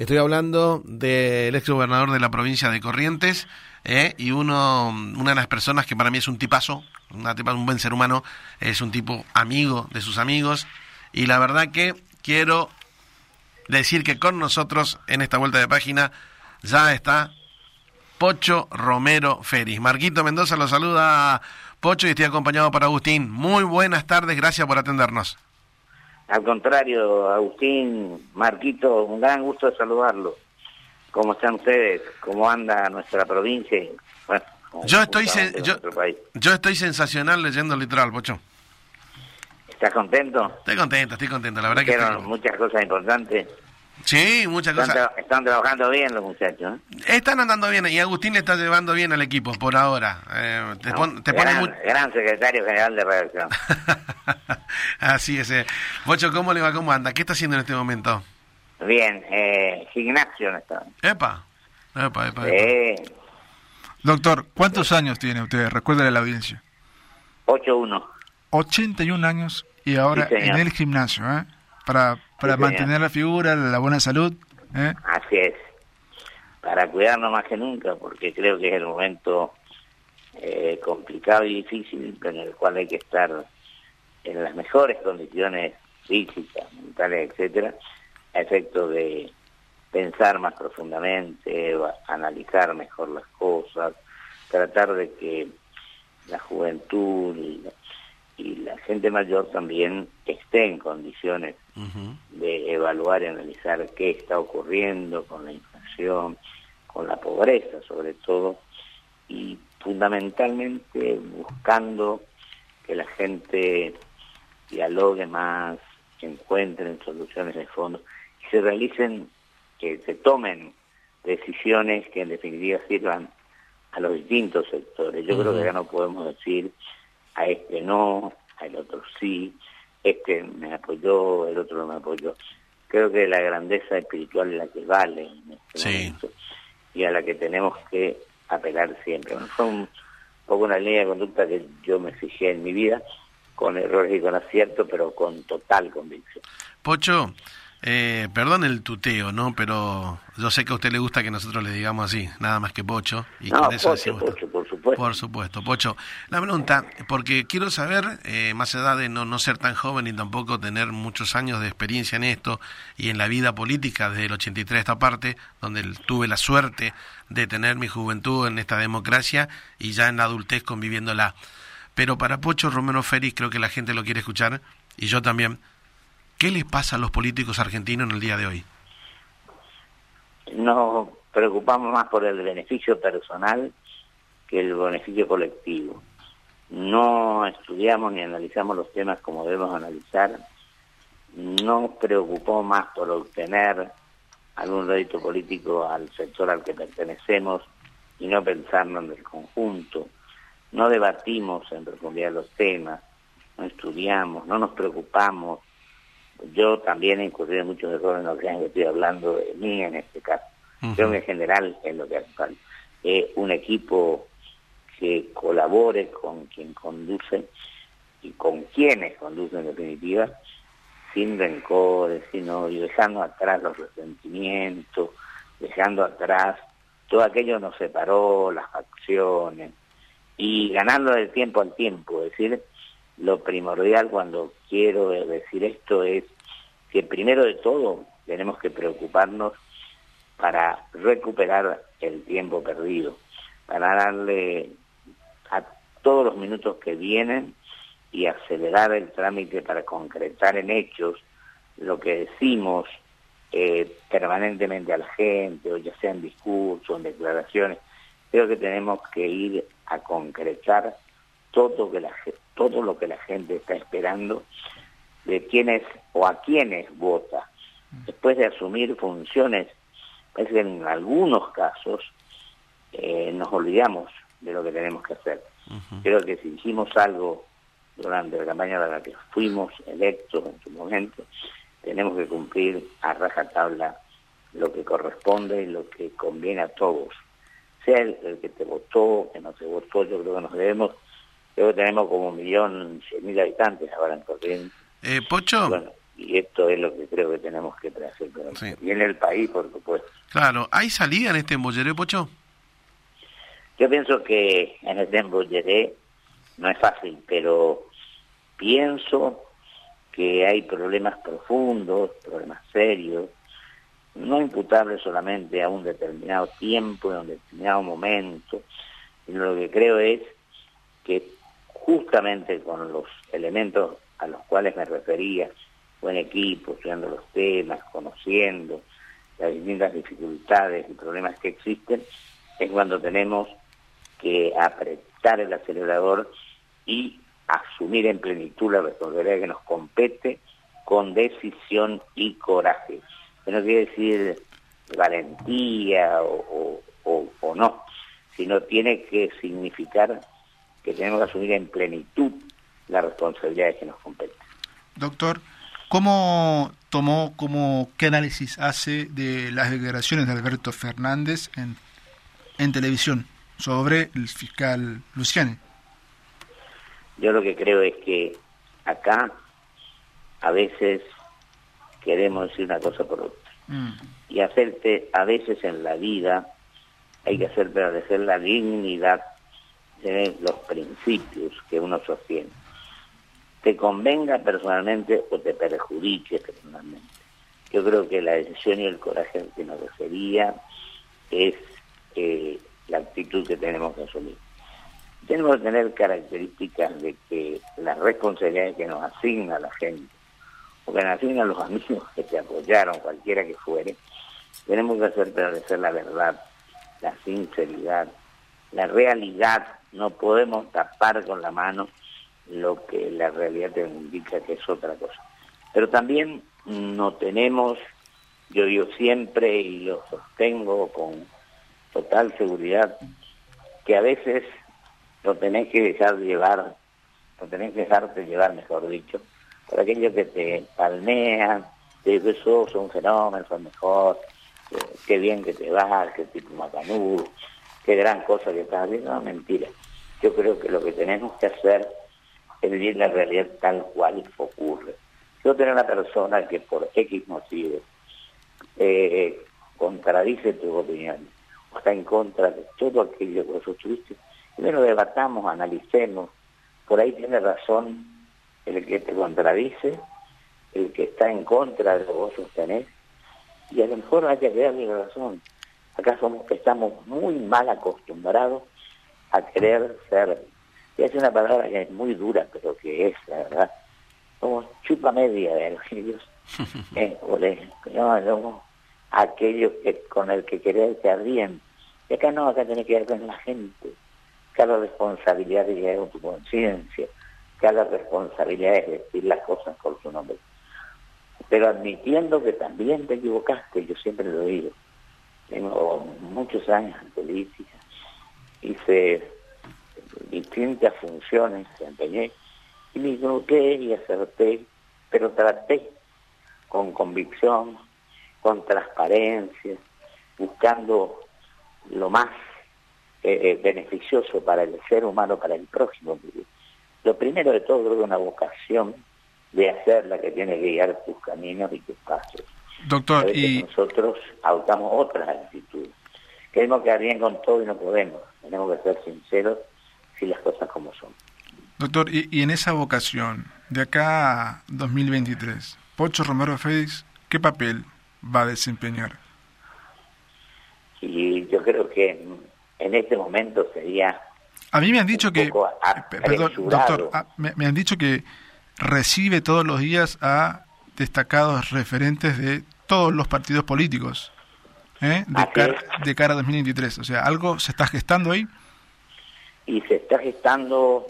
Estoy hablando del ex gobernador de la provincia de Corrientes ¿eh? y uno, una de las personas que para mí es un tipazo, una tipa, un buen ser humano, es un tipo amigo de sus amigos y la verdad que quiero decir que con nosotros en esta vuelta de página ya está Pocho Romero Feris. Marquito Mendoza lo saluda Pocho y estoy acompañado por Agustín. Muy buenas tardes, gracias por atendernos. Al contrario, Agustín, Marquito, un gran gusto de saludarlo. ¿Cómo están ustedes? ¿Cómo anda nuestra provincia? yo estoy yo, yo, estoy sensacional leyendo el literal, Pocho. ¿Estás contento? Estoy contento, estoy contento, la verdad que estoy... muchas cosas importantes. Sí, muchas cosas. están trabajando bien los muchachos. ¿eh? Están andando bien y Agustín le está llevando bien al equipo por ahora. Eh, te, gran, secretario general de redacción. Así es. Eh. Bocho, ¿cómo le va? ¿Cómo anda? ¿Qué está haciendo en este momento? Bien, eh, gimnasio está. Epa, epa, epa. Doctor, ¿cuántos años tiene usted? Recuérdale la audiencia. 8-1. 81 años y ahora en el gimnasio, ¿eh? Para, para mantener la figura, la buena salud. ¿eh? Así es. Para cuidarnos más que nunca, porque creo que es el momento eh, complicado y difícil en el cual hay que estar en las mejores condiciones físicas, mentales, etcétera, a efecto de pensar más profundamente, analizar mejor las cosas, tratar de que la juventud y la, gente mayor también esté en condiciones de evaluar y analizar qué está ocurriendo con la inflación, con la pobreza sobre todo, y fundamentalmente buscando que la gente dialogue más, que encuentren soluciones de fondo y se realicen, que se tomen decisiones que en definitiva sirvan a los distintos sectores. Yo creo que ya no podemos decir a este no, al otro sí, este me apoyó, el otro no me apoyó. Creo que la grandeza espiritual es la que vale en este momento y a la que tenemos que apelar siempre. fue un poco una línea de conducta que yo me fijé en mi vida con errores y con acierto, pero con total convicción. Pocho, eh, perdón el tuteo, ¿no? Pero yo sé que a usted le gusta que nosotros le digamos así, nada más que Pocho. Y con eso Pocho, Pocho, por supuesto. Por supuesto, Pocho. La pregunta, porque quiero saber, eh, más allá de no, no ser tan joven y tampoco tener muchos años de experiencia en esto y en la vida política desde el 83 esta parte, donde tuve la suerte de tener mi juventud en esta democracia y ya en la adultez conviviéndola. Pero para Pocho Romero Félix creo que la gente lo quiere escuchar, y yo también. ¿Qué les pasa a los políticos argentinos en el día de hoy? Nos preocupamos más por el beneficio personal que el beneficio colectivo. No estudiamos ni analizamos los temas como debemos analizar. Nos preocupamos más por obtener algún rédito político al sector al que pertenecemos y no pensarnos en el conjunto no debatimos en profundidad los temas, no estudiamos, no nos preocupamos. Yo también he incurrido en muchos errores, no crean que estoy hablando de mí en este caso. Creo que en general es lo que hace falta. un equipo que colabore con quien conduce y con quienes conducen en definitiva, sin rencores, sin odio, dejando atrás los resentimientos, dejando atrás todo aquello que nos separó, las facciones, y ganando el tiempo al tiempo. Es decir, lo primordial cuando quiero decir esto es que primero de todo tenemos que preocuparnos para recuperar el tiempo perdido, para darle a todos los minutos que vienen y acelerar el trámite para concretar en hechos lo que decimos eh, permanentemente a la gente, o ya sea en discursos, en declaraciones, creo que tenemos que ir a concretar todo, que la, todo lo que la gente está esperando de quienes o a quienes vota. Después de asumir funciones, parece que en algunos casos eh, nos olvidamos de lo que tenemos que hacer. Creo que si hicimos algo durante la campaña de la que fuimos electos en su momento, tenemos que cumplir a rajatabla lo que corresponde y lo que conviene a todos sea el, que te votó, que no te votó, yo creo que nos debemos, que tenemos como un millón cien mil habitantes ahora en Corrientes. Eh, Pocho. y esto es lo que creo que tenemos que hacer. Y en el país, por supuesto. Claro, ¿hay salida en este embolleré, Pocho? Yo pienso que en este embolleré no es fácil, pero pienso que hay problemas profundos, problemas serios, no imputables solamente a un determinado tiempo, a un determinado momento, sino lo que creo es que justamente con los elementos a los cuales me refería, buen equipo, estudiando los temas, conociendo las distintas dificultades y problemas que existen, es cuando tenemos que apretar el acelerador y asumir en plenitud la responsabilidad que nos compete con decisión y coraje. Que no quiere decir valentía o, o no, sino tiene que significar que tenemos que asumir en plenitud las responsabilidades que nos competen. Doctor, ¿Cómo tomó, como qué análisis hace de las declaraciones de Alberto Fernández en, en televisión sobre el fiscal Luciani? Yo lo que creo es que acá a veces queremos decir una cosa por otra. Mm. Y hacerte, a veces en la vida hay que hacer prevalecer la dignidad de los principios que uno sostiene te convenga personalmente o te perjudique personalmente. Yo creo que la decisión y el coraje que nos refería es eh, la actitud que tenemos que asumir. Tenemos que tener características de que la responsabilidad que nos asigna la gente, o que nos asignan los amigos que te apoyaron, cualquiera que fuere, tenemos que hacer prevalecer la verdad, la sinceridad, la realidad. No podemos tapar con la mano lo que la realidad te indica que es otra cosa. Pero también no tenemos, yo digo siempre y lo sostengo con total seguridad, que a veces lo tenés que dejar llevar, lo tenés que dejarte llevar, mejor dicho, por aquellos que te palmean, te dicen, sos un fenómeno, sos mejor, qué bien que te vas, qué tipo macanudo, qué gran cosa que estás haciendo, no, mentira. Yo creo que lo que tenemos que hacer es vivir la realidad tal cual ocurre. Yo tengo una persona que por X motivos eh, contradice tu opinión o está en contra de todo aquello que sostuviste, bueno, debatamos, analicemos, por ahí tiene razón el que te contradice, el que está en contra de lo que vos sostenés, y a lo mejor haya que darle razón. Acá somos, estamos muy mal acostumbrados a querer ser es una palabra que es muy dura, pero que es, la verdad, como chupa media de los indios, eh, o no, aquello que, con el que querer quedar bien. Y acá no, acá tiene que ver con la gente. Acá la responsabilidad de llegar con tu conciencia, acá la responsabilidad de decir las cosas por su nombre. Pero admitiendo que también te equivocaste, yo siempre lo digo. Tengo muchos años en política, hice distintas funciones empeñé y me equivoqué y acerté, pero traté con convicción, con transparencia, buscando lo más eh, eh, beneficioso para el ser humano, para el próximo. Lo primero de todo creo que una vocación de hacer la que tiene que guiar tus caminos y tus pasos. Doctor, y nosotros adoptamos otras actitudes. Queremos quedar bien con todo y no podemos. Tenemos que ser sinceros y las cosas como son. Doctor, y, en esa vocación, de acá a 2023, Pocho Romero Félix, ¿qué papel va a desempeñar? Y yo creo que en este momento sería... A mí me han dicho que... Perdón, doctor, ah, me, han dicho que recibe todos los días a destacados referentes de todos los partidos políticos ¿eh? de, de cara a 2023. O sea, ¿algo se está gestando ahí? y se está gestando,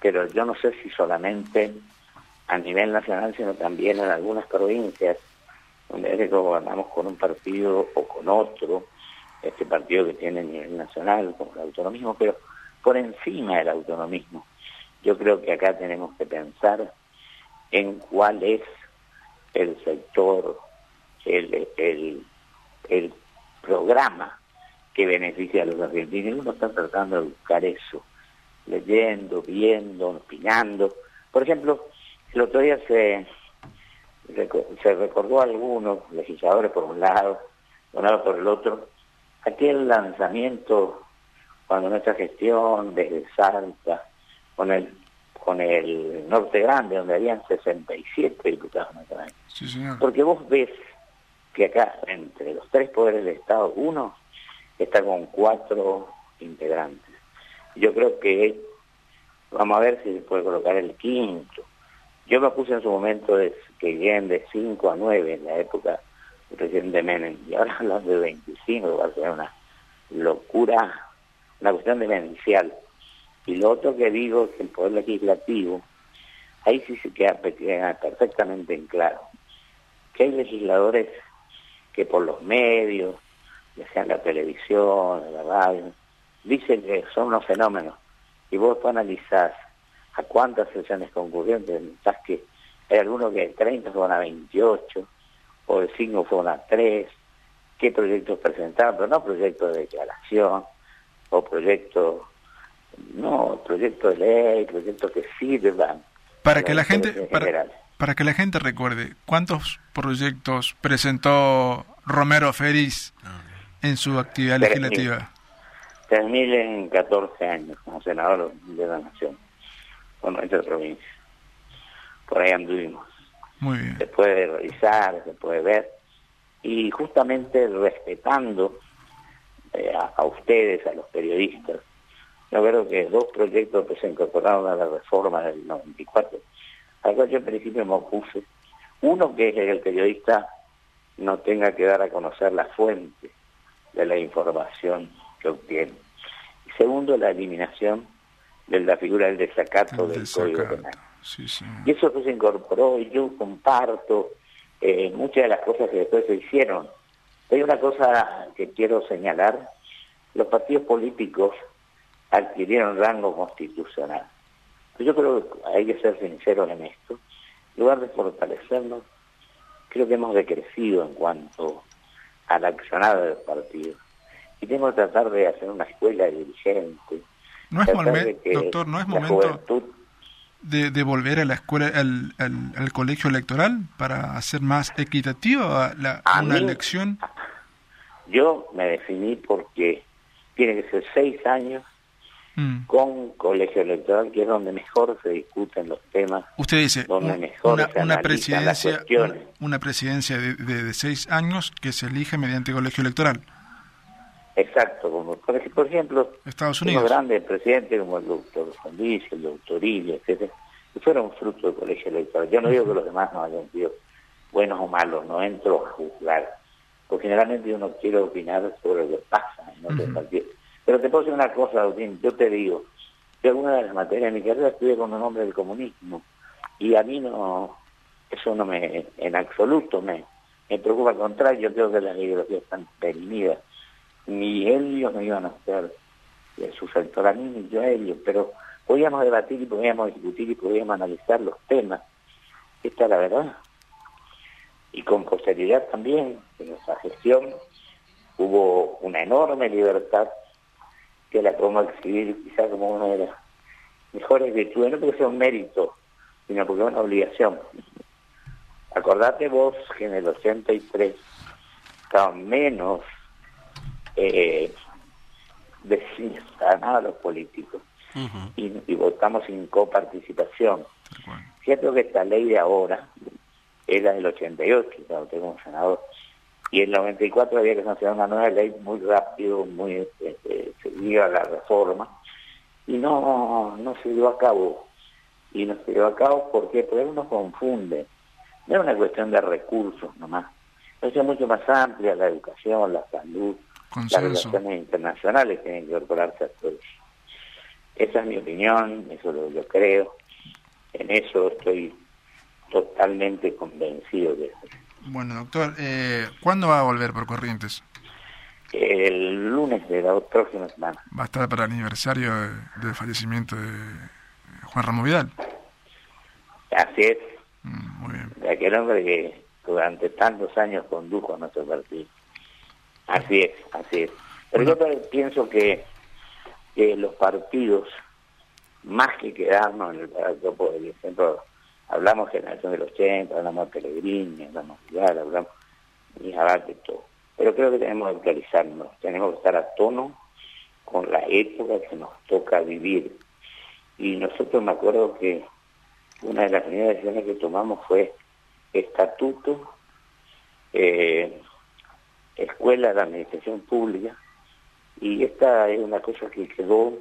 pero yo no sé si solamente a nivel nacional, sino también en algunas provincias, donde es que gobernamos con un partido o con otro, este partido que tiene a nivel nacional, como el autonomismo, pero por encima del autonomismo. Yo creo que acá tenemos que pensar en cuál es el sector, el, el, el programa que beneficia a los argentinos. Uno está tratando de buscar eso, leyendo, viendo, opinando. Por ejemplo, el otro día se se recordó a algunos legisladores por un lado, lado por el otro, aquel lanzamiento cuando nuestra gestión desde Salta, con el con el Norte Grande, donde habían 67 diputados nacionales. Porque vos ves que acá, entre los tres poderes del Estado, uno está con cuatro integrantes. Yo creo que vamos a ver si se puede colocar el quinto. Yo me puse en su momento de que lleguen de 5 a 9 en la época del presidente Menem, y ahora hablan de 25, va a ser una locura, una cuestión demencial. Y lo otro que digo es que el Poder Legislativo, ahí sí se queda, perfectamente en claro, que hay legisladores que por los medios, ya sea en la televisión, en la radio, dicen que son unos fenómenos. Y vos analizás a cuántas sesiones concurrentes, pensás que hay algunos que de 30 fueron a 28, o de 5 fueron a 3, qué proyectos presentaron, pero no proyectos de declaración, o proyectos no, proyectos de ley, proyectos que sirvan. Para que la gente, para, que la gente recuerde, ¿cuántos proyectos presentó Romero Feriz en su actividad legislativa? 3.000 en 14 años como senador de la Nación, con nuestra provincia. Por ahí anduvimos. Muy bien. Se puede revisar, se puede ver. Y justamente respetando eh, a ustedes, a los periodistas, yo creo que dos proyectos que se incorporaron a la reforma del 94, al cual yo en principio me opuse. Uno que es que el periodista no tenga que dar a conocer la fuente de la información que obtiene. Y segundo, la eliminación de la figura del desacato del Código Penal. Y eso que se incorporó, y yo comparto eh, muchas de las cosas que después se hicieron. Hay una cosa que quiero señalar, los partidos políticos adquirieron rango constitucional. Yo creo que hay que ser sinceros en esto. En lugar de fortalecernos, creo que hemos decrecido en cuanto al accionado del partido. Y tenemos que tratar de hacer una escuela dirigente. No es momento, doctor, no es momento de, volver a la escuela, al, al, colegio electoral para hacer más equitativa la, una elección. Yo me definí porque tiene que ser seis años Mm. con colegio electoral, que es donde mejor se discuten los temas. Usted dice, donde mejor una, una presidencia, una, presidencia de, de, seis años que se elige mediante colegio electoral. Exacto, como por, ejemplo, Estados Unidos. grandes presidentes como el doctor Luis, el doctor Ilya, etcétera, que fueron fruto del colegio electoral. Yo no digo que los demás no hayan sido buenos o malos, no entro a juzgar, porque generalmente uno quiere opinar sobre lo que pasa en otros partidos pero te puedo decir una cosa, Agustín, yo te digo, que alguna de las materias de mi carrera estudié con el nombre del comunismo, y a mí no, eso no me, en absoluto me, me preocupa, al contrario, yo creo que las ideologías están perimidas. Ni ellos no iban a hacer su sector a mí, ni yo a ellos, pero podíamos debatir y podíamos discutir y podíamos analizar los temas. Esta es la verdad. Y con posterioridad también, en nuestra gestión, hubo una enorme libertad que la podemos exhibir quizás como una de las mejores virtudes, no porque sea un mérito, sino porque es una obligación. Acordate vos que en el 83 estaban menos eh, a los políticos y, votamos sin coparticipación. Cierto que esta ley de ahora era del 88, cuando tengo senador, y el 94 había que sancionar una nueva ley muy rápido, muy seguida la reforma, y no, no se dio a cabo. Y no se dio a cabo porque, porque uno confunde. No es una cuestión de recursos nomás. Es mucho más amplia, la educación, la salud, las relaciones internacionales tienen que incorporarse a todo eso. Esa es mi opinión, eso lo, lo creo. En eso estoy totalmente convencido de eso. Bueno, doctor, eh, ¿cuándo va a volver por Corrientes? El lunes de la próxima semana. ¿Va a estar para el aniversario del fallecimiento de Juan Ramos Vidal? Así es. Mm, muy bien. De aquel hombre que durante tantos años condujo a nuestro partido. Así es, así es. Pero yo pienso que, que los partidos, más que quedarnos en el centro Hablamos generación del 80, hablamos de Pellegrini, hablamos de Vidal, hablamos de de todo. Pero creo que tenemos que actualizarnos, tenemos que estar a tono con la época que nos toca vivir. Y nosotros me acuerdo que una de las primeras decisiones que tomamos fue estatuto, eh, escuela de administración pública, y esta es una cosa que quedó,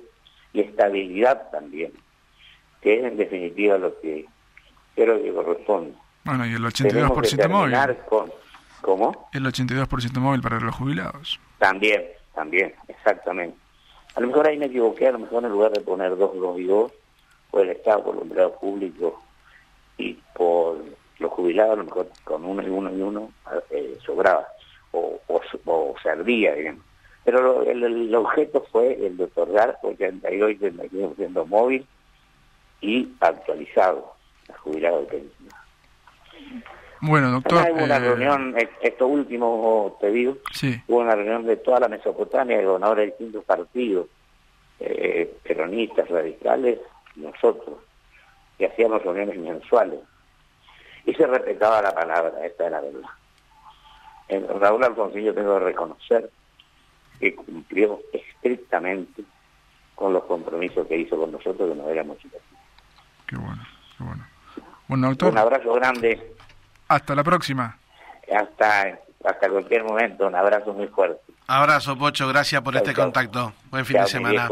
y estabilidad también, que es en definitiva lo que creo que corresponde. Bueno, y el 82% móvil. Con, ¿Cómo? El 82% móvil para los jubilados. También, también, exactamente. A lo mejor ahí me equivoqué, a lo mejor en lugar de poner dos, dos y dos, por el Estado, por los empleados públicos y por los jubilados, a lo mejor con uno y uno y uno eh, sobraba o, o, servía, digamos. Pero el, objeto fue el de otorgar 82 y 35% móvil y actualizado a jubilados de pensión. Bueno, doctor. hubo una eh, reunión, eh, esto último te digo, hubo una reunión de toda la Mesopotamia, de gobernadores de distintos partidos, eh, peronistas, radicales, nosotros, que hacíamos reuniones mensuales. Y se respetaba la palabra, esta es la verdad. En Raúl Alfonso yo tengo que reconocer que cumplió estrictamente con los compromisos que hizo con nosotros, que no éramos chicos. Qué bueno, qué bueno. Bueno, doctor. Un abrazo grande hasta la próxima. Hasta, hasta cualquier momento, un abrazo muy fuerte. Abrazo, Pocho, gracias por este contacto. Buen fin de semana.